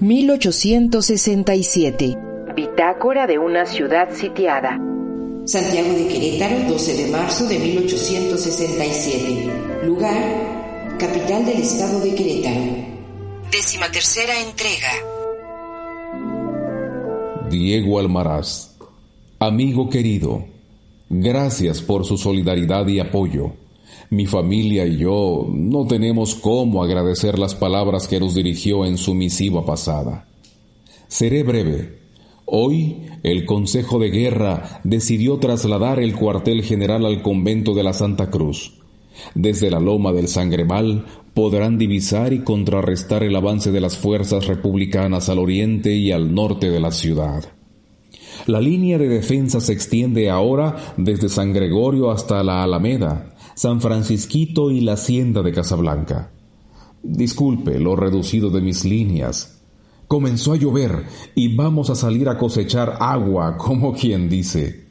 1867. Bitácora de una ciudad sitiada. Santiago de Querétaro, 12 de marzo de 1867. Lugar, capital del estado de Querétaro. Décima tercera entrega. Diego Almaraz. Amigo querido, gracias por su solidaridad y apoyo. Mi familia y yo no tenemos cómo agradecer las palabras que nos dirigió en su misiva pasada. Seré breve. Hoy el Consejo de Guerra decidió trasladar el cuartel general al convento de la Santa Cruz. Desde la loma del Sangremal podrán divisar y contrarrestar el avance de las fuerzas republicanas al oriente y al norte de la ciudad. La línea de defensa se extiende ahora desde San Gregorio hasta la Alameda, San Francisquito y la Hacienda de Casablanca. Disculpe lo reducido de mis líneas. Comenzó a llover y vamos a salir a cosechar agua, como quien dice.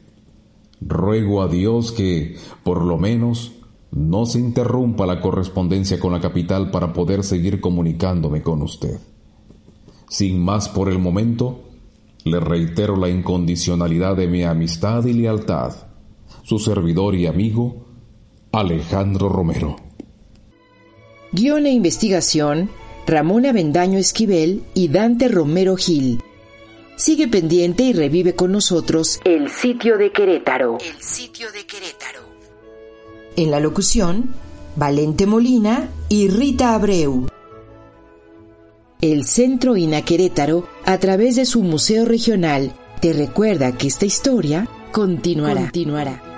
Ruego a Dios que, por lo menos, no se interrumpa la correspondencia con la capital para poder seguir comunicándome con usted. Sin más por el momento, le reitero la incondicionalidad de mi amistad y lealtad. Su servidor y amigo, Alejandro Romero. Guión e investigación, Ramón Avendaño Esquivel y Dante Romero Gil. Sigue pendiente y revive con nosotros El sitio de Querétaro. El sitio de Querétaro. En la locución, Valente Molina y Rita Abreu. El Centro INA Querétaro, a través de su Museo Regional, te recuerda que esta historia continuará. continuará.